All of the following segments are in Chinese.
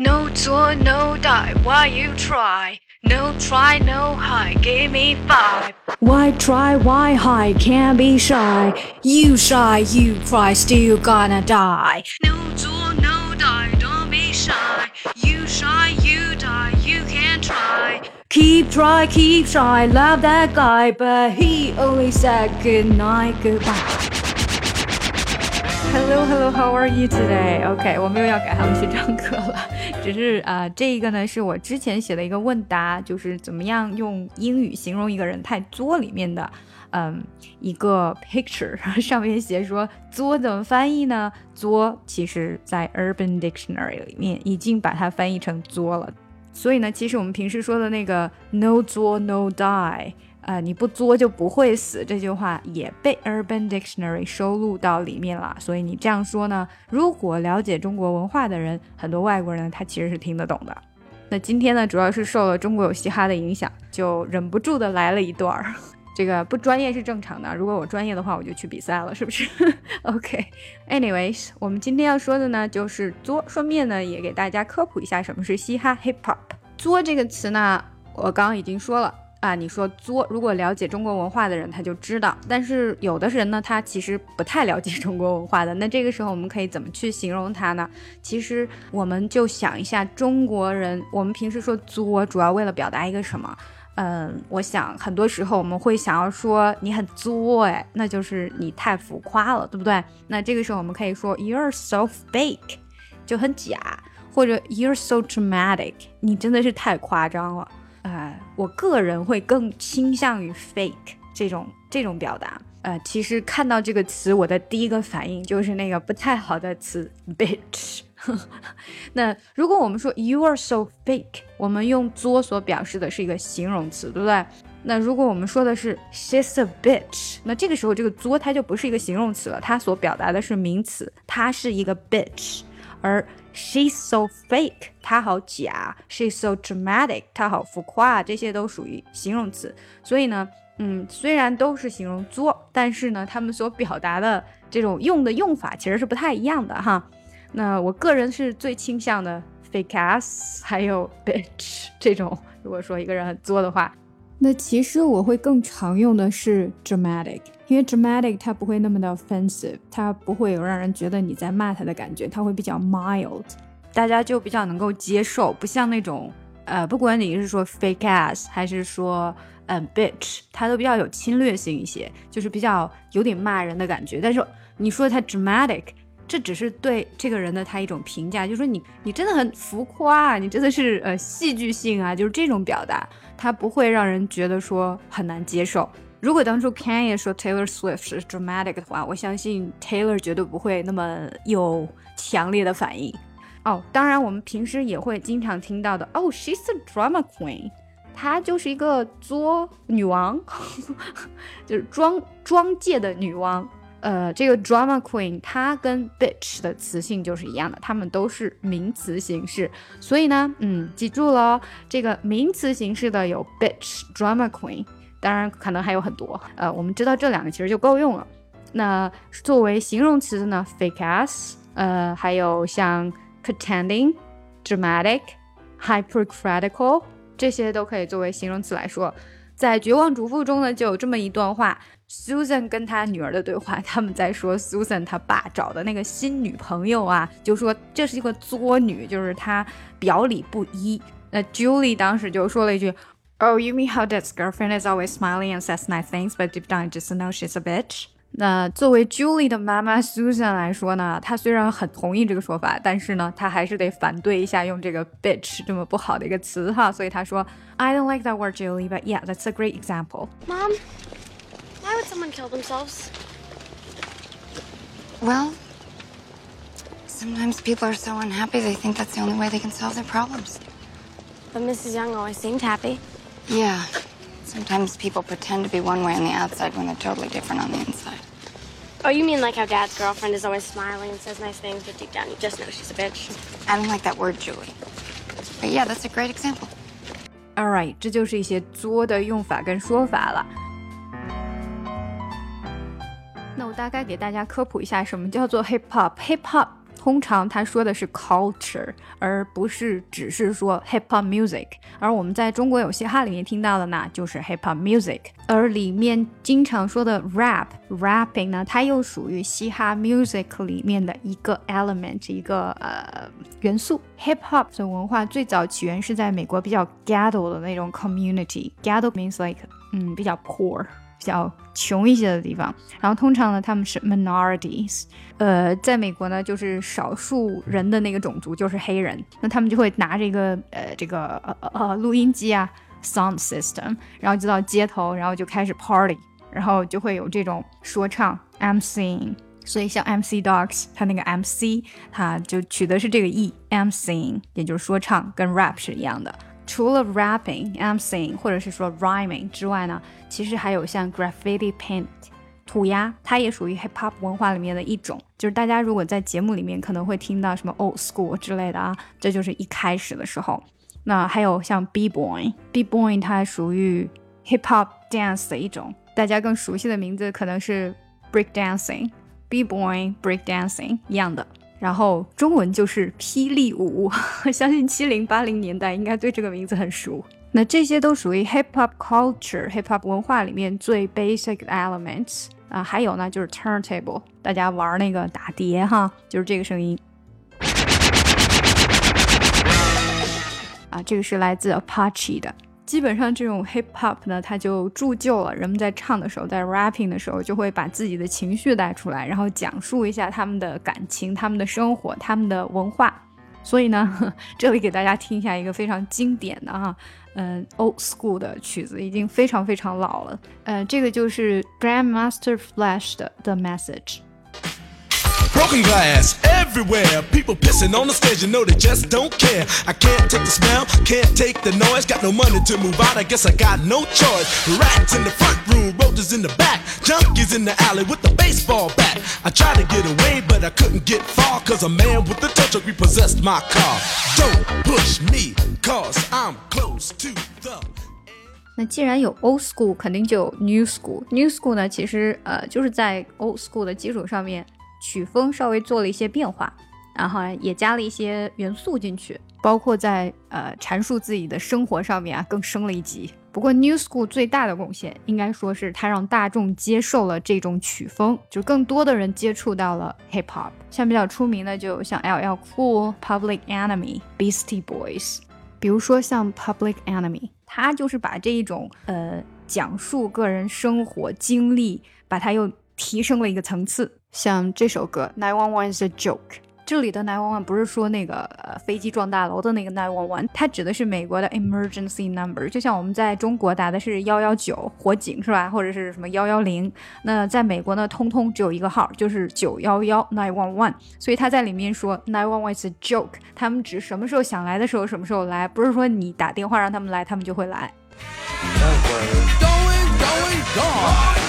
No 做 no die, why you try? No try, no high, give me five. Why try? Why hide? Can't be shy. You shy, you cry, still gonna die. No 做 no die, don't be shy. You shy, you die, you can't try. Keep try, keep try. Love that guy, but he only said good night, goodbye. Hello, hello, how are you today? OK，我们又要改行去上课了。只是啊、这一个呢是我之前写的一个问答，就是怎么样用英语形容一个人太作里面的，嗯，一个 picture，上面写说作怎么翻译呢？作其实在 Urban Dictionary 里面已经把它翻译成作了。所以呢，其实我们平时说的那个 no 作 no die。啊，你不作就不会死这句话也被 Urban Dictionary 收录到里面了。所以你这样说呢，如果了解中国文化的人，很多外国人他其实是听得懂的。那今天呢，主要是受了中国有嘻哈的影响，就忍不住的来了一段儿。这个不专业是正常的，如果我专业的话，我就去比赛了，是不是？OK，anyways，我们今天要说的呢就是作，顺便呢也给大家科普一下什么是嘻哈 hip hop。作这个词呢，我刚刚已经说了。啊，你说作，如果了解中国文化的人他就知道，但是有的人呢，他其实不太了解中国文化的，那这个时候我们可以怎么去形容他呢？其实我们就想一下，中国人，我们平时说作，主要为了表达一个什么？嗯，我想很多时候我们会想要说你很作，哎，那就是你太浮夸了，对不对？那这个时候我们可以说 you're so fake，就很假，或者 you're so dramatic，你真的是太夸张了。我个人会更倾向于 fake 这种这种表达。呃，其实看到这个词，我的第一个反应就是那个不太好的词 bitch。那如果我们说 you are so fake，我们用作所表示的是一个形容词，对不对？那如果我们说的是 she's a bitch，那这个时候这个作它就不是一个形容词了，它所表达的是名词，它是一个 bitch，而 She's so fake，她好假；She's so dramatic，她好浮夸。这些都属于形容词。所以呢，嗯，虽然都是形容作，但是呢，他们所表达的这种用的用法其实是不太一样的哈。那我个人是最倾向的 fake ass，还有 bitch 这种。如果说一个人很作的话。那其实我会更常用的是 dramatic，因为 dramatic 它不会那么的 offensive，它不会有让人觉得你在骂他的感觉，它会比较 mild，大家就比较能够接受，不像那种呃，不管你是说 fake ass 还是说嗯 bitch，它都比较有侵略性一些，就是比较有点骂人的感觉。但是你说它 dramatic，这只是对这个人的他一种评价，就是说你你真的很浮夸，你真的是呃戏剧性啊，就是这种表达。它不会让人觉得说很难接受。如果当初 Kanye 说 Taylor Swift 是 dramatic 的话，我相信 Taylor 绝对不会那么有强烈的反应。哦，当然我们平时也会经常听到的，哦，she's a drama queen，她就是一个作女王，就是装装界的女王。呃，这个 drama queen 它跟 bitch 的词性就是一样的，它们都是名词形式。所以呢，嗯，记住了，这个名词形式的有 bitch、drama queen，当然可能还有很多。呃，我们知道这两个其实就够用了。那作为形容词的呢，fake ass，呃，还有像 pretending、dramatic、hypercritical 这些都可以作为形容词来说。在《绝望主妇》中呢，就有这么一段话。Susan 跟他女儿的对话，他们在说 Susan 他爸找的那个新女朋友啊，就说这是一个作女，就是她表里不一。那 Julie 当时就说了一句 ，Oh, you mean how Dad's girlfriend is always smiling and says nice things, but deep down just know she's a bitch？那作为 Julie 的妈妈 Susan 来说呢，她虽然很同意这个说法，但是呢，她还是得反对一下用这个 bitch 这么不好的一个词哈。所以她说，I don't like that word, Julie, but yeah, that's a great example. Mom. Why would someone kill themselves? Well, sometimes people are so unhappy they think that's the only way they can solve their problems. But Mrs. Young always seemed happy. Yeah. Sometimes people pretend to be one way on the outside when they're totally different on the inside. Oh, you mean like how Dad's girlfriend is always smiling and says nice things, but deep down you just know she's a bitch? I don't like that word, Julie. But yeah, that's a great example. Alright，这就是一些作的用法跟说法了。那我大概给大家科普一下，什么叫做 hip hop？hip hop 通常他说的是 culture，而不是只是说 hip hop music。而我们在中国有嘻哈里面听到的呢，就是 hip hop music。而里面经常说的 rap rapping 呢，它又属于嘻哈 music 里面的一个 element，一个呃元素。hip hop 的文化最早起源是在美国比较 ghetto 的那种 community。ghetto means like 嗯比较 poor。比较穷一些的地方，然后通常呢，他们是 minorities，呃，在美国呢，就是少数人的那个种族就是黑人，那他们就会拿这个呃这个呃呃录音机啊 sound system，然后就到街头，然后就开始 party，然后就会有这种说唱，MCN 所以像 MC Dogs，他那个 MC，他就取的是这个 E，MCN 也就是说唱，跟 rap 是一样的。除了 rapping、MCing 或者是说 rhyming 之外呢，其实还有像 graffiti paint 涂鸦，它也属于 hip hop 文化里面的一种。就是大家如果在节目里面可能会听到什么 old school 之类的啊，这就是一开始的时候。那还有像 b boy，b boy 它属于 hip hop dance 的一种，大家更熟悉的名字可能是 break dancing，b boy break dancing 一样的。然后中文就是霹雳舞，相信七零八零年代应该对这个名字很熟。那这些都属于 hip hop culture、hip hop 文化里面最 basic elements 啊。还有呢，就是 turntable，大家玩那个打碟哈，就是这个声音。啊，这个是来自 Apache 的。基本上这种 hip hop 呢，它就铸就了人们在唱的时候，在 rapping 的时候，就会把自己的情绪带出来，然后讲述一下他们的感情、他们的生活、他们的文化。所以呢，这里给大家听一下一个非常经典的哈，嗯，old school 的曲子，已经非常非常老了。呃，这个就是 Grandmaster Flash 的 The Message。Broken glass everywhere. People pissing on the stage, you know they just don't care. I can't take the smell, can't take the noise. Got no money to move out, I guess I got no choice. Rats in the front room, roaches in the back. Junkies in the alley with the baseball bat. I tried to get away, but I couldn't get far. Cause a man with a tow truck repossessed my car. Don't push me, cause I'm close to the 那既然有 old school，肯定就有 new school。new school 呢，其实呃就是在 old school 的基础上面 曲风稍微做了一些变化，然后也加了一些元素进去，包括在呃阐述自己的生活上面啊更升了一级。不过 New School 最大的贡献应该说是它让大众接受了这种曲风，就更多的人接触到了 Hip Hop。像比较出名的就像 LL Cool、Public Enemy、Beastie Boys。比如说像 Public Enemy，他就是把这一种呃讲述个人生活经历，把它又提升了一个层次。像这首歌《Nine One One Is a Joke》，这里的 Nine One One 不是说那个呃飞机撞大楼的那个 Nine One One，它指的是美国的 emergency number，就像我们在中国打的是幺幺九火警是吧，或者是什么幺幺零，那在美国呢，通通只有一个号，就是九幺幺 Nine One One，所以他在里面说 Nine One One is a joke，他们指什么时候想来的时候什么时候来，不是说你打电话让他们来，他们就会来。Going, going, gone.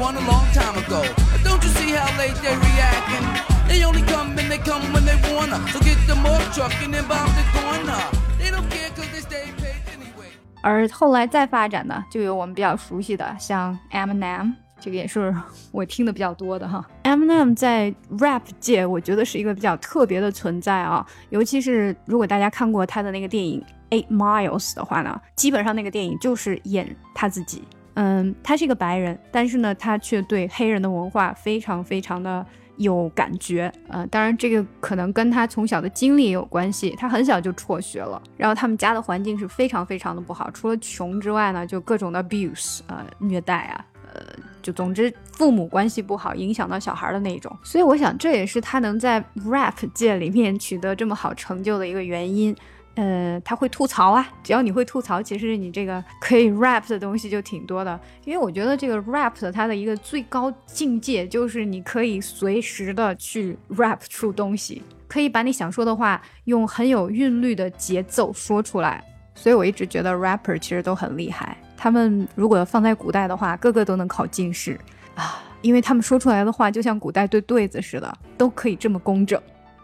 911 a long time ago. Don't you see how late they're reacting? They only come and they come when they wanna. So get the morgue truck and then bomb the corner. They don't care cause they stay paid anyway. 而后来再发展呢，就有我们比较熟悉的，像 Eminem，这个也是我听的比较多的哈。Eminem 在 rap 界，我觉得是一个比较特别的存在啊，尤其是如果大家看过他的那个电影 Eight Miles 的话呢，基本上那个电影就是演他自己。嗯，他是一个白人，但是呢，他却对黑人的文化非常非常的有感觉。呃，当然这个可能跟他从小的经历也有关系。他很小就辍学了，然后他们家的环境是非常非常的不好，除了穷之外呢，就各种的 abuse，呃，虐待啊，呃，就总之父母关系不好，影响到小孩的那种。所以我想这也是他能在 rap 界里面取得这么好成就的一个原因。呃，他会吐槽啊，只要你会吐槽，其实你这个可以 rap 的东西就挺多的。因为我觉得这个 rap 的它的一个最高境界就是你可以随时的去 rap 出东西，可以把你想说的话用很有韵律的节奏说出来。所以我一直觉得 rapper 其实都很厉害，他们如果放在古代的话，个个都能考进士啊，因为他们说出来的话就像古代对对子似的，都可以这么工整。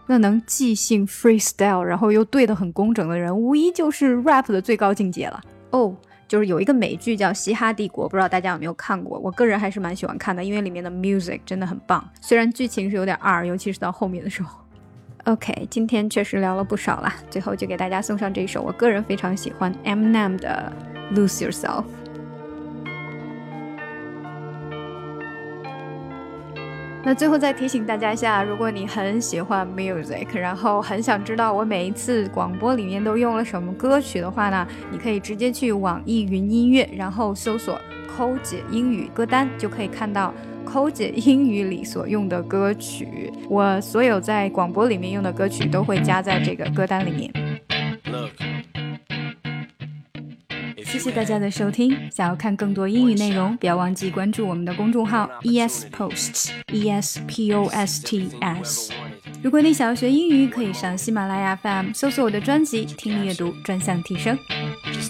那能即兴 freestyle，然后又对得很工整的人，无疑就是 rap 的最高境界了。哦，就是有一个美剧叫《嘻哈帝国》，不知道大家有没有看过？我个人还是蛮喜欢看的，因为里面的 music 真的很棒。虽然剧情是有点二，尤其是到后面的时候。OK，今天确实聊了不少啦，最后就给大家送上这一首我个人非常喜欢 Eminem 的《Lose Yourself》。那最后再提醒大家一下，如果你很喜欢 music，然后很想知道我每一次广播里面都用了什么歌曲的话呢，你可以直接去网易云音乐，然后搜索“抠姐英语歌单”，就可以看到抠姐英语里所用的歌曲。我所有在广播里面用的歌曲都会加在这个歌单里面。谢谢大家的收听。想要看更多英语内容，不要忘记关注我们的公众号 ES Posts E S P O S T S。如果你想要学英语，可以上喜马拉雅 FM 搜索我的专辑《听力阅读专项提升》。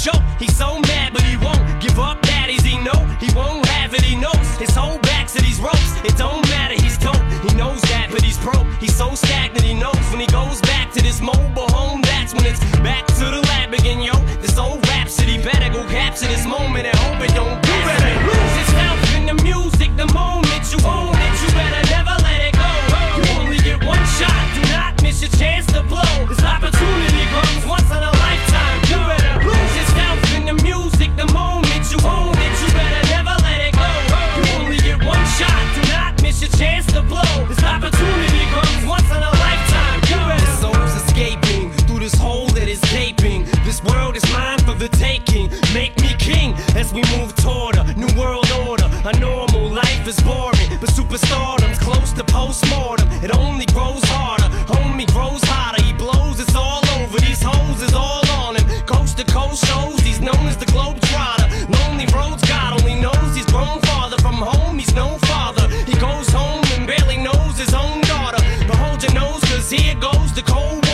choke. He's so mad, but he won't give up. Daddies, he know he won't have it. He knows his whole back to these ropes. It don't matter. He's dope. He knows that, but he's broke. He's so stagnant. He knows when he goes back to this mobile home. That's when it's here goes the cold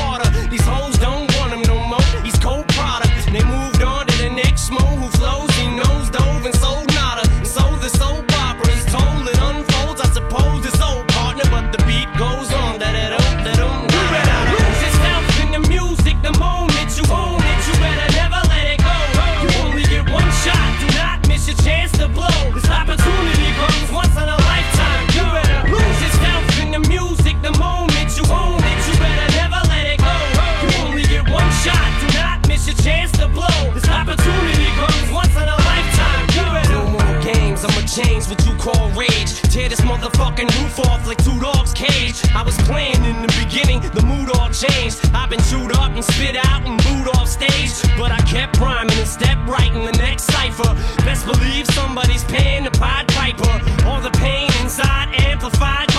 amplified